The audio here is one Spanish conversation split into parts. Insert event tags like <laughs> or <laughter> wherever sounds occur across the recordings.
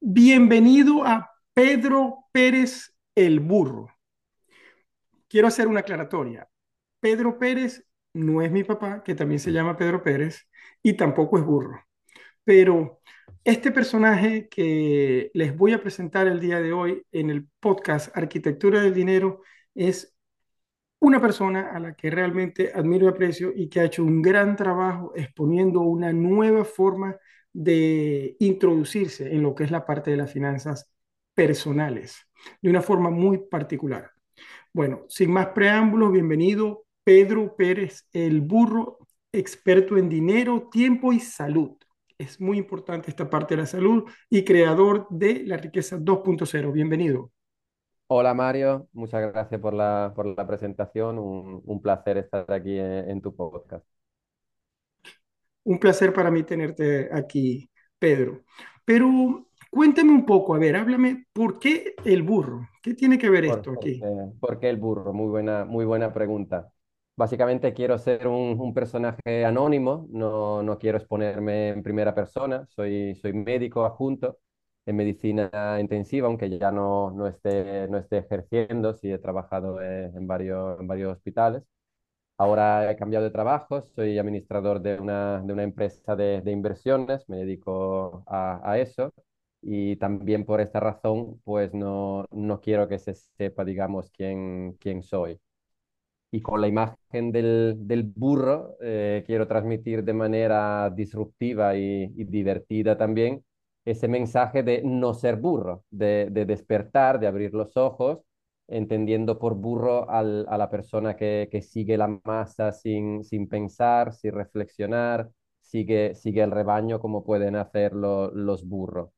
Bienvenido a Pedro Pérez el Burro. Quiero hacer una aclaratoria. Pedro Pérez no es mi papá, que también se llama Pedro Pérez, y tampoco es burro. Pero este personaje que les voy a presentar el día de hoy en el podcast Arquitectura del Dinero es una persona a la que realmente admiro y aprecio y que ha hecho un gran trabajo exponiendo una nueva forma de introducirse en lo que es la parte de las finanzas personales, de una forma muy particular. Bueno, sin más preámbulos, bienvenido Pedro Pérez, el burro experto en dinero, tiempo y salud. Es muy importante esta parte de la salud y creador de la riqueza 2.0. Bienvenido. Hola Mario, muchas gracias por la, por la presentación. Un, un placer estar aquí en, en tu podcast. Un placer para mí tenerte aquí, Pedro. Pero cuéntame un poco, a ver, háblame, ¿por qué el burro? ¿Qué tiene que ver ¿Por, esto por aquí? qué, por qué el burro? Muy buena, muy buena pregunta. Básicamente quiero ser un, un personaje anónimo, no, no quiero exponerme en primera persona, soy, soy médico adjunto en medicina intensiva, aunque ya no, no esté, no esté ejerciendo, sí he trabajado eh, en varios, en varios hospitales. Ahora he cambiado de trabajo, soy administrador de una, de una empresa de, de inversiones, me dedico a, a eso y también por esta razón, pues no, no quiero que se sepa, digamos, quién, quién soy. Y con la imagen del, del burro, eh, quiero transmitir de manera disruptiva y, y divertida también ese mensaje de no ser burro, de, de despertar, de abrir los ojos entendiendo por burro a la persona que, sigue la masa sin, pensar, sin reflexionar, sigue, sigue el rebaño como pueden hacerlo los burros.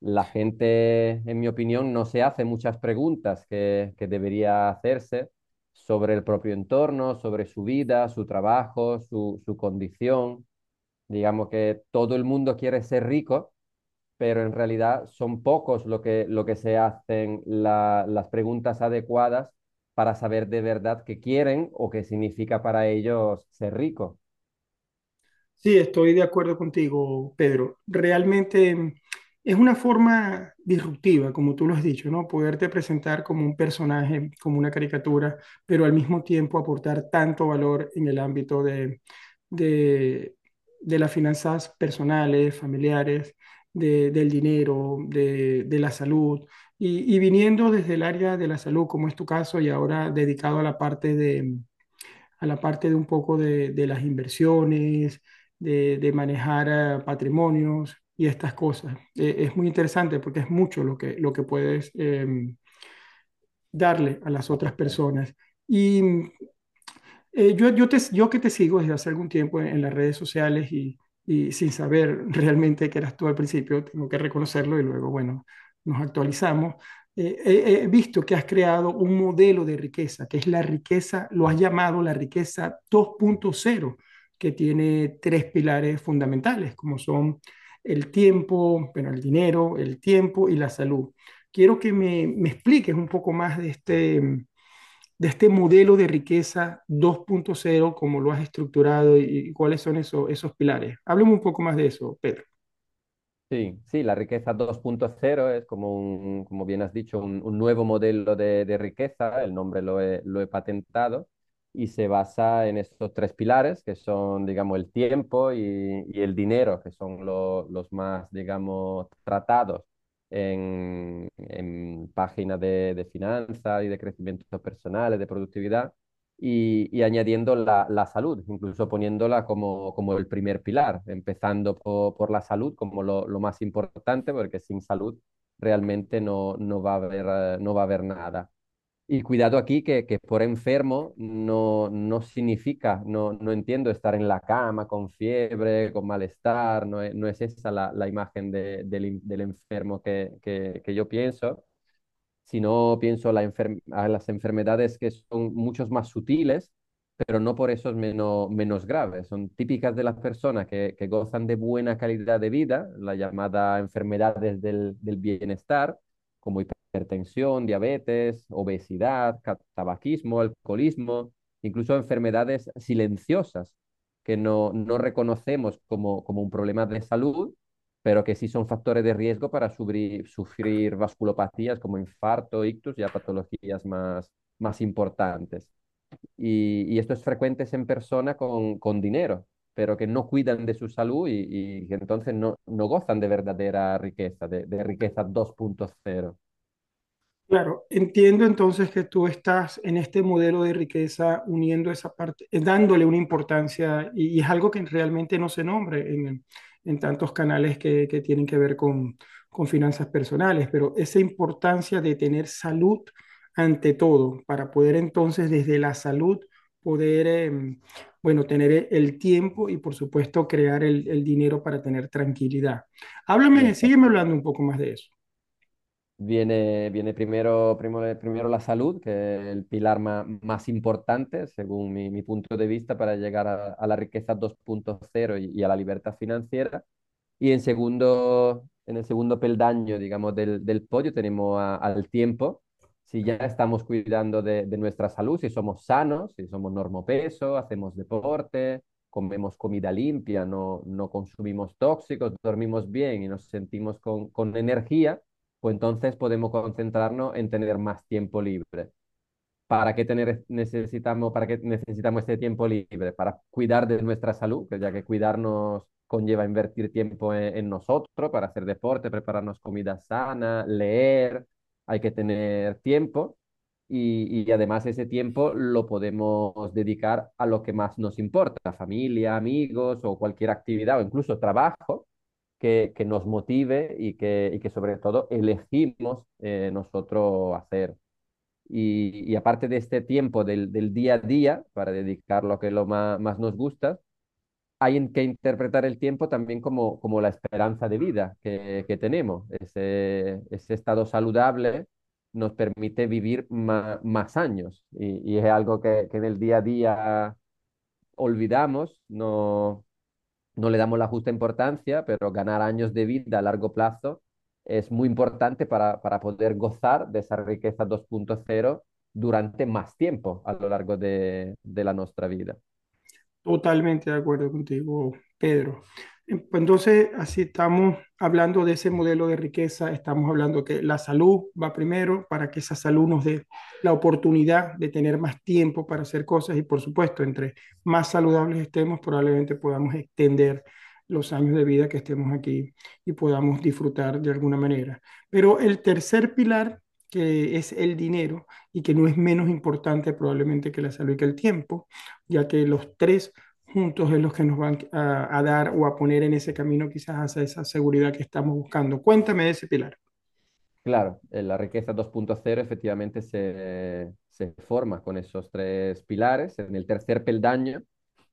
La gente, en mi opinión, no se hace muchas preguntas que, debería hacerse sobre el propio entorno, sobre su vida, su trabajo, su condición. Digamos que todo el mundo quiere ser rico, pero en realidad son pocos lo que, lo que se hacen la, las preguntas adecuadas para saber de verdad qué quieren o qué significa para ellos ser rico. Sí, estoy de acuerdo contigo, Pedro. Realmente es una forma disruptiva, como tú lo has dicho, ¿no? Poderte presentar como un personaje, como una caricatura, pero al mismo tiempo aportar tanto valor en el ámbito de, de las finanzas personales, familiares, de- del dinero, de, la salud, y, viniendo desde el área de la salud, como es tu caso, y ahora dedicado a la parte de, a la parte de un poco de, las inversiones, de, manejar eh, patrimonios y estas cosas. Eh, es muy interesante porque es mucho lo que, lo que puedes em, darle a las otras personas. Y eh, yo, yo, te, yo que te sigo desde hace algún tiempo en las redes sociales y, y sin saber realmente que eras tú al principio, tengo que reconocerlo y luego, bueno, nos actualizamos. Eh, he, visto que has creado un modelo de riqueza, que es la riqueza, lo has llamado la riqueza 2.0, que tiene tres pilares fundamentales, como son el tiempo, bueno, el dinero, el tiempo y la salud. Quiero que me, me expliques un poco más de este, de este modelo de riqueza 2.0, cómo lo has estructurado y, cuáles son esos, esos pilares. Háblame un poco más de eso, Pedro. Sí, sí, la riqueza 2.0 es como un, como bien has dicho, un, nuevo modelo de, riqueza, el nombre lo he, lo he patentado y se basa en estos tres pilares que son, digamos, el tiempo y, y el dinero, que son lo, los más, digamos, tratados en, en páginas de, de finanzas y de crecimiento personal, de productividad y, y añadiendo la, la, salud, incluso poniéndola como, como el primer pilar, empezando por, por la salud como lo, lo, más importante, porque sin salud realmente no, no, va, a haber, no va a haber nada. Y cuidado aquí que, que por enfermo no, no significa, no, no entiendo estar en la cama con fiebre, con malestar, no es, no es esa la, la imagen de, del, del, enfermo que, que, que yo pienso sino pienso la enfer a las enfermedades que son muchos más sutiles, pero no por eso es menos, menos graves. Son típicas de las personas que, gozan de buena calidad de vida, la llamada enfermedades del, del bienestar, como hipertensión, diabetes, obesidad, tabaquismo, alcoholismo, incluso enfermedades silenciosas que no, no reconocemos como, como un problema de salud, pero que sí son factores de riesgo para sufrir, vasculopatías como infarto, ictus, ya patologías más, más importantes. Y, y esto es frecuente en personas con, con dinero, pero que no cuidan de su salud y, que entonces no, no gozan de verdadera riqueza, de, de riqueza 2.0. Claro, entiendo entonces que tú estás en este modelo de riqueza uniendo esa parte, eh, dándole una importancia y, y es algo que realmente no se nombre en, en tantos canales que, que tienen que ver con, con finanzas personales, pero esa importancia de tener salud ante todo, para poder entonces desde la salud poder, eh, bueno, tener el tiempo y por supuesto crear el, el dinero para tener tranquilidad. Háblame, sígueme hablando un poco más de eso. Viene, viene primero, primero, primero la salud, que es el pilar ma- más importante, según mi, mi punto de vista, para llegar a, a la riqueza 2.0 y, y a la libertad financiera. Y en segundo, en el segundo peldaño, digamos, del, del podio tenemos a- al tiempo. Si ya estamos cuidando de, de nuestra salud, si somos sanos, si somos normopeso, hacemos deporte, comemos comida limpia, no, no consumimos tóxicos, dormimos bien y nos sentimos con, con energía, pues entonces podemos concentrarnos en tener más tiempo libre. ¿Para qué tener, necesitamos, para qué necesitamos este tiempo libre? Para cuidar de nuestra salud, ya que cuidarnos conlleva invertir tiempo en, en nosotros, para hacer deporte, prepararnos comida sana, leer, hay que tener tiempo y, y además ese tiempo lo podemos dedicar a lo que más nos importa, familia, amigos o cualquier actividad o incluso trabajo que, que nos motive y que, y que sobre todo elegimos eh, nosotros hacer. Y, y aparte de este tiempo del, del día a día, para dedicar lo que lo más, más nos gusta, hay que interpretar el tiempo también como, como la esperanza de vida que, que tenemos. Ese, ese estado saludable nos permite vivir ma- más años y, y es algo que, que en el día a día olvidamos, no, no le damos la justa importancia, pero ganar años de vida a largo plazo es muy importante para, para poder gozar de esa riqueza 2.0 durante más tiempo a lo largo de, de la nuestra vida. Totalmente de acuerdo contigo, Pedro. Eh, pues Entonces, así estamos hablando de ese modelo de riqueza, estamos hablando que la salud va primero para que esa salud nos dé la oportunidad de tener más tiempo para hacer cosas y por supuesto, entre más saludables estemos, probablemente podamos extender los años de vida que estemos aquí y podamos disfrutar de alguna manera. Pero el tercer pilar, que es el dinero y que no es menos importante probablemente que la salud y que el tiempo, ya que los tres juntos es los que nos van a, a dar o a poner en ese camino quizás hacia esa seguridad que estamos buscando. Cuéntame de ese pilar. Claro, eh, la riqueza 2.0 efectivamente se, se forma con esos tres pilares. En el tercer peldaño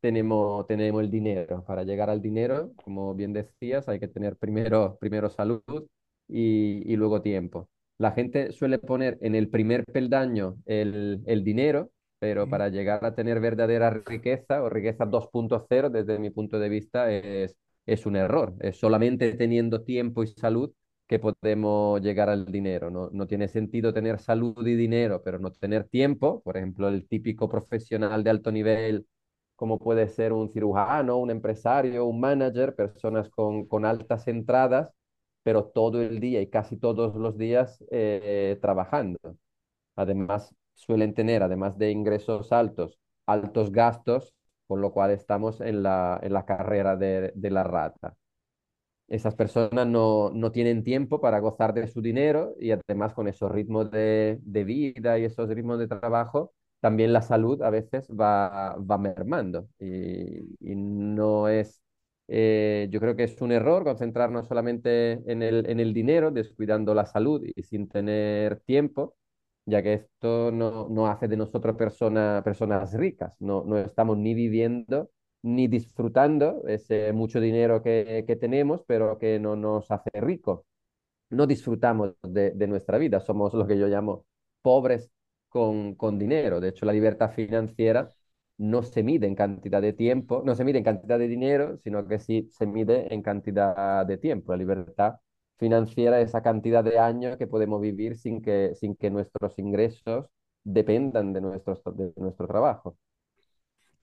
tenemos, tenemos el dinero. Para llegar al dinero, como bien decías, hay que tener primero, primero salud y, y luego tiempo. La gente suele poner en el primer peldaño el, el dinero, pero para llegar a tener verdadera riqueza o riqueza 2.0, desde mi punto de vista, es, es un error. Es solamente teniendo tiempo y salud que podemos llegar al dinero. No, no tiene sentido tener salud y dinero, pero no tener tiempo. Por ejemplo, el típico profesional de alto nivel, como puede ser un cirujano, un empresario, un manager, personas con, con altas entradas, pero todo el día y casi todos los días eh, trabajando. Además, suelen tener, además de ingresos altos, altos gastos, con lo cual estamos en la, en la carrera de, de la rata esas personas no, no tienen tiempo para gozar de su dinero y además con esos ritmos de, de vida y esos ritmos de trabajo, también la salud a veces va, va mermando y, y no es, eh, yo creo que es un error concentrarnos solamente en el, en el dinero, descuidando la salud y sin tener tiempo, ya que esto no, no hace de nosotros persona, personas ricas, no, no estamos ni viviendo ni disfrutando ese mucho dinero que, que tenemos, pero que no nos hace ricos. No disfrutamos de, de nuestra vida, somos lo que yo llamo pobres con, con dinero. De hecho, la libertad financiera no se mide en cantidad de tiempo, no se mide en cantidad de dinero, sino que sí se mide en cantidad de tiempo. La libertad financiera, esa cantidad de años que podemos vivir sin que, sin que nuestros ingresos dependan de, nuestros, de nuestro trabajo.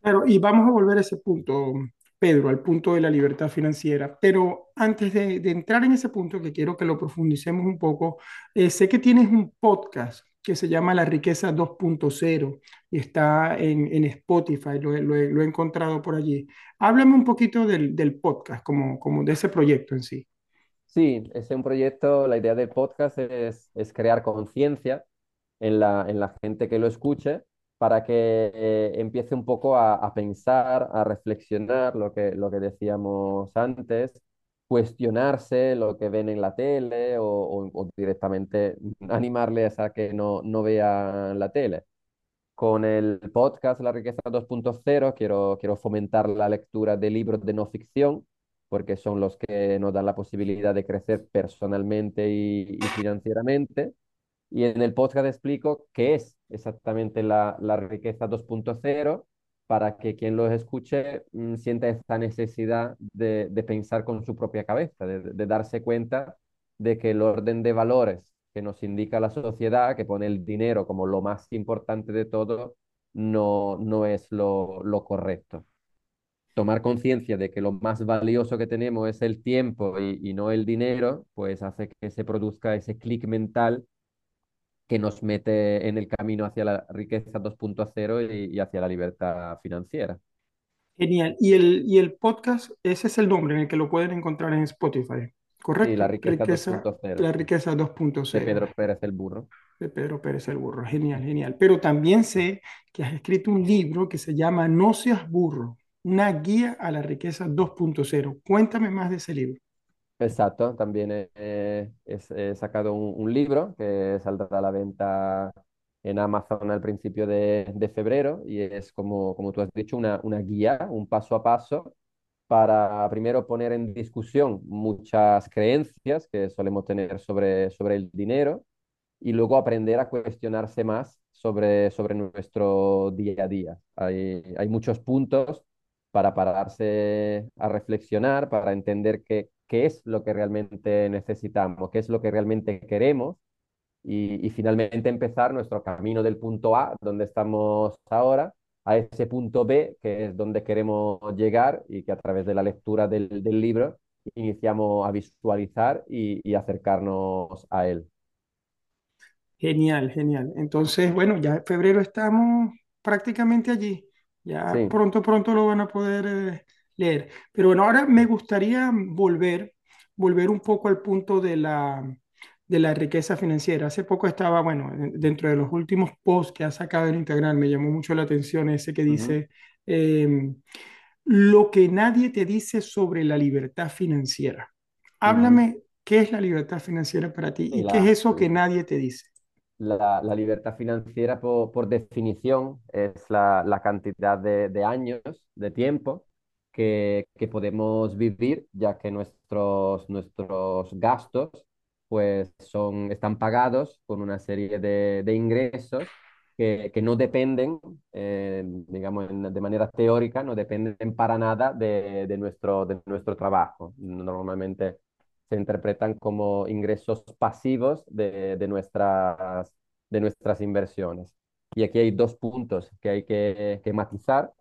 Claro, y vamos a volver a ese punto, Pedro, al punto de la libertad financiera. Pero antes de, de entrar en ese punto, que quiero que lo profundicemos un poco, eh, sé que tienes un podcast que se llama La riqueza 2.0 y está en, en Spotify, lo, he- encontrado por allí. Háblame un poquito del, del podcast, como, como de ese proyecto en sí. Sí, es un proyecto, la idea del podcast es, es crear conciencia en la, en la gente que lo escuche para que eh, empiece un poco a, a pensar, a reflexionar lo que, lo que decíamos antes, cuestionarse lo que ven en la tele o, o- o directamente <laughs> animarles a que no, no vean la tele. Con el podcast La riqueza 2.0 quiero, quiero fomentar la lectura de libros de no ficción, porque son los que nos dan la posibilidad de crecer personalmente y, y financieramente. Y en el podcast explico qué es exactamente la, la riqueza 2.0 para que quien los escuche mm, sienta esta necesidad de, de pensar con su propia cabeza, de, de darse cuenta de que el orden de valores que nos indica la sociedad, que pone el dinero como lo más importante de todo, no, no es lo, lo correcto. Tomar conciencia de que lo más valioso que tenemos es el tiempo y, y no el dinero, pues hace que se produzca ese clic mental que nos mete en el camino hacia la riqueza 2.0 y, y hacia la libertad financiera. Genial. Y el, y el podcast, ese es el nombre en el que lo pueden encontrar en Spotify, Sí, la ¿correcto? riqueza Riqueza, 2.0 la riqueza de 2.0 Pedro Pérez el Burro. de Pedro Pérez el Burro. Genial, genial. Pero también sé que has escrito un libro que se llama No seas burro, una guía a la riqueza 2.0. Cuéntame más de ese libro. Exacto, también he, he- he sacado un, libro que saldrá a la venta en Amazon al principio de, de febrero y es como, como tú has dicho, una, una guía, un paso a paso para primero poner en discusión muchas creencias que solemos tener sobre, sobre el dinero y luego aprender a cuestionarse más sobre, sobre nuestro día a día. Hay, hay muchos puntos para pararse a reflexionar, para entender qué, qué es lo que realmente necesitamos, qué es lo que realmente queremos y, y finalmente empezar nuestro camino del punto A, donde estamos ahora, a ese punto B, que es donde queremos llegar y que a través de la lectura del, del libro iniciamos a visualizar y, y acercarnos a él. Genial, genial. Entonces, bueno, ya en febrero estamos prácticamente allí. Ya Sí. pronto, pronto lo van a poder eh, leer. Pero bueno, ahora me gustaría volver, volver un poco al punto de la, de la riqueza financiera. Hace poco estaba, bueno, en- dentro de los últimos posts que ha sacado en Instagram, me llamó mucho la atención ese que dice, eh, lo que nadie te dice sobre la libertad financiera. Háblame, ¿qué es la libertad financiera para ti Y y qué es la, eso que nadie te dice? la, la libertad financiera, por, por definición, es la, la cantidad de, de años, de tiempo que, que podemos vivir, ya que nuestros, nuestros gastos pues, son, están pagados con una serie de, de ingresos que, que no dependen, eh, digamos, de manera teórica, no dependen para nada de, de nuestro, de nuestro trabajo. Normalmente se interpretan como ingresos pasivos de, de nuestras, de nuestras inversiones. Y aquí hay dos puntos que hay que, que matizar.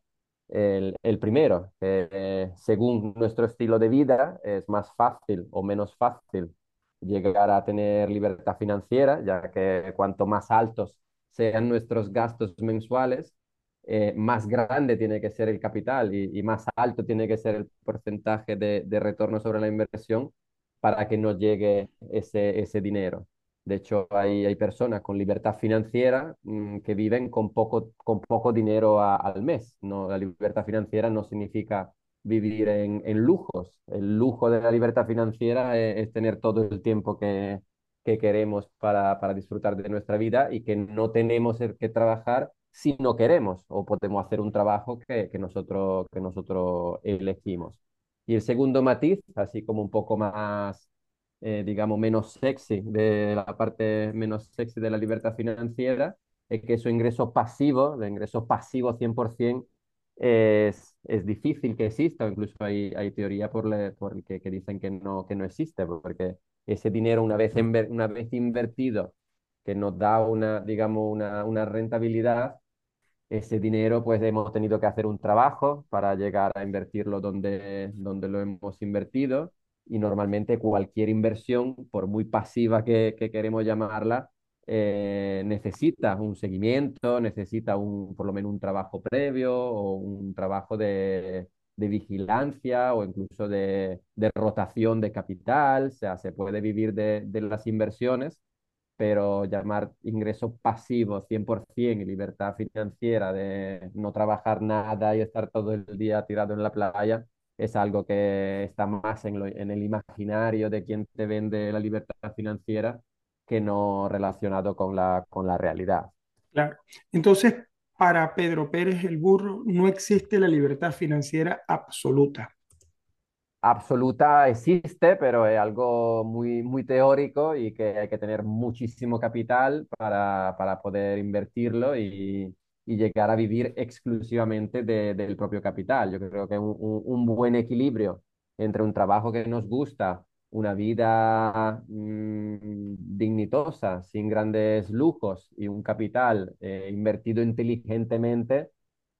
El, el primero, que eh, según nuestro estilo de vida es más fácil o menos fácil llegar a tener libertad financiera, ya que cuanto más altos sean nuestros gastos mensuales, eh, más grande tiene que ser el capital y, y más alto tiene que ser el porcentaje de, de retorno sobre la inversión para que nos llegue ese, ese dinero. De hecho, hay, hay personas con libertad financiera mm, que viven con poco, con poco dinero al mes. ¿no? La libertad financiera no significa vivir en, en lujos. El lujo de la libertad financiera es, es tener todo el tiempo que, que queremos para, para disfrutar de nuestra vida y que no tenemos que trabajar si no queremos o podemos hacer un trabajo que, que nosotros, que nosotros elegimos. Y el segundo matiz, así como un poco más eh, digamos, menos sexy, de la parte menos sexy de la libertad financiera, es que su ingreso pasivo, de ingreso pasivo 100%, es, es difícil que exista, incluso hay, hay teoría por, le, por que, que dicen que no, que no existe, porque ese dinero una vez, una vez invertido, que nos da una, digamos, una, una rentabilidad, ese dinero pues hemos tenido que hacer un trabajo para llegar a invertirlo donde, donde lo hemos invertido y normalmente cualquier inversión, por muy pasiva que, que queremos llamarla, eh, necesita un seguimiento, necesita un, por lo menos un trabajo previo o un trabajo de, de vigilancia o incluso de, de, rotación de capital, o sea, se puede vivir de, de las inversiones, pero llamar ingreso pasivo 100% y libertad financiera de no trabajar nada y estar todo el día tirado en la playa, es algo que está más en, lo, en el imaginario de quien te vende la libertad financiera que no relacionado con la, con la realidad. Claro. Entonces, para Pedro Pérez el Burro, no existe la libertad financiera absoluta. Absoluta existe, pero es algo muy, muy teórico y que hay que tener muchísimo capital para, para poder invertirlo y, y, llegar a vivir exclusivamente de, del propio capital. Yo creo que un, un, buen equilibrio entre un trabajo que nos gusta una vida mmm, dignitosa, sin grandes lujos y un capital eh, invertido inteligentemente,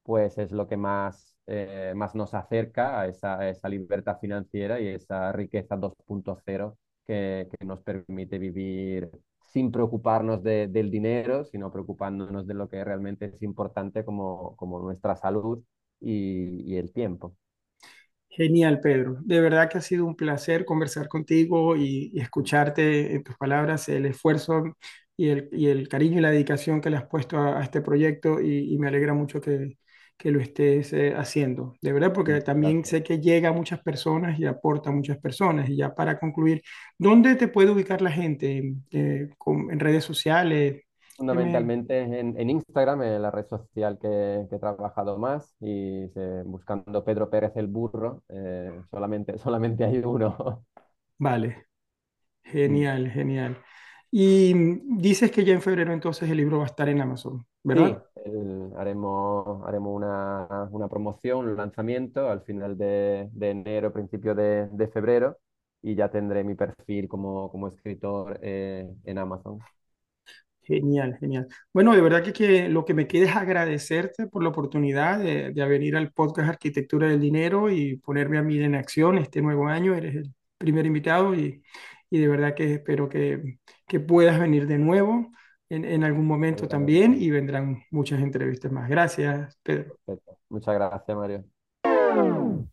pues es lo que más, eh, más nos acerca a esa, esa, libertad financiera y esa riqueza 2.0 que, que, nos permite vivir sin preocuparnos de, del dinero, sino preocupándonos de lo que realmente es importante como, como nuestra salud y, y el tiempo. Genial, Pedro. De verdad que ha sido un placer conversar contigo y, escucharte en tus palabras, el esfuerzo y el, y el, cariño y la dedicación que le has puesto a, este proyecto y, me alegra mucho que, que lo estés eh, haciendo. De verdad, porque también Gracias. sé que llega a muchas personas y aporta a muchas personas. Y ya para concluir, ¿dónde te puede ubicar la gente? Eh, con, ¿En redes sociales? Me... Fundamentalmente en, en Instagram, en la red social que, que he trabajado más, y se, buscando Pedro Pérez el burro, eh, solamente, <laughs> solamente hay uno. Vale, Mm. genial, genial. Y mm, dices que ya en febrero entonces el libro va a estar en Amazon, Sí, ¿verdad? Haremos, haremos una, una promoción, un lanzamiento al final de, de enero, principio de, de febrero, y ya tendré mi perfil como, como escritor eh, en Amazon. Genial, genial. Bueno, de verdad que, que lo que me queda es agradecerte por la oportunidad de, de venir al podcast Arquitectura del Dinero y ponerme a mí en acción este nuevo año. Eres el primer invitado y, y de verdad que espero que, que puedas venir de nuevo en, en algún momento también y vendrán muchas entrevistas más. Gracias, Pedro. Perfecto. Muchas gracias, Mario.